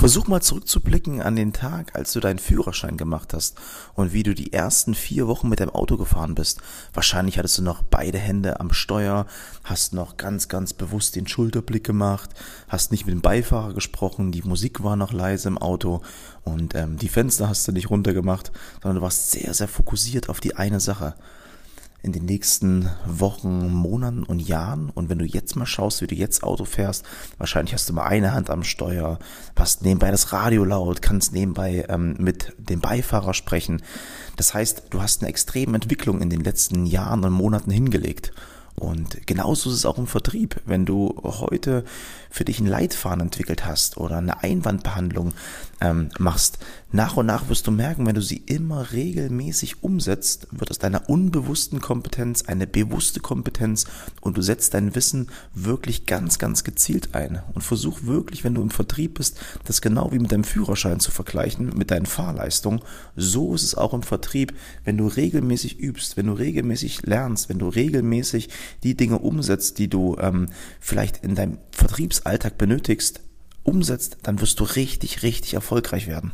Versuch mal zurückzublicken an den Tag, als du deinen Führerschein gemacht hast und wie du die ersten vier Wochen mit deinem Auto gefahren bist. Wahrscheinlich hattest du noch beide Hände am Steuer, hast noch ganz, ganz bewusst den Schulterblick gemacht, hast nicht mit dem Beifahrer gesprochen, die Musik war noch leise im Auto und ähm, die Fenster hast du nicht runtergemacht, sondern du warst sehr, sehr fokussiert auf die eine Sache in den nächsten Wochen, Monaten und Jahren. Und wenn du jetzt mal schaust, wie du jetzt Auto fährst, wahrscheinlich hast du mal eine Hand am Steuer, hast nebenbei das Radio laut, kannst nebenbei ähm, mit dem Beifahrer sprechen. Das heißt, du hast eine extreme Entwicklung in den letzten Jahren und Monaten hingelegt. Und genauso ist es auch im Vertrieb. Wenn du heute für dich einen Leitfaden entwickelt hast oder eine Einwandbehandlung ähm, machst, nach und nach wirst du merken, wenn du sie immer regelmäßig umsetzt, wird aus deiner unbewussten Kompetenz eine bewusste Kompetenz und du setzt dein Wissen wirklich ganz, ganz gezielt ein. Und versuch wirklich, wenn du im Vertrieb bist, das genau wie mit deinem Führerschein zu vergleichen, mit deinen Fahrleistungen. So ist es auch im Vertrieb, wenn du regelmäßig übst, wenn du regelmäßig lernst, wenn du regelmäßig die Dinge umsetzt, die du ähm, vielleicht in deinem Vertriebsalltag benötigst, umsetzt, dann wirst du richtig, richtig erfolgreich werden.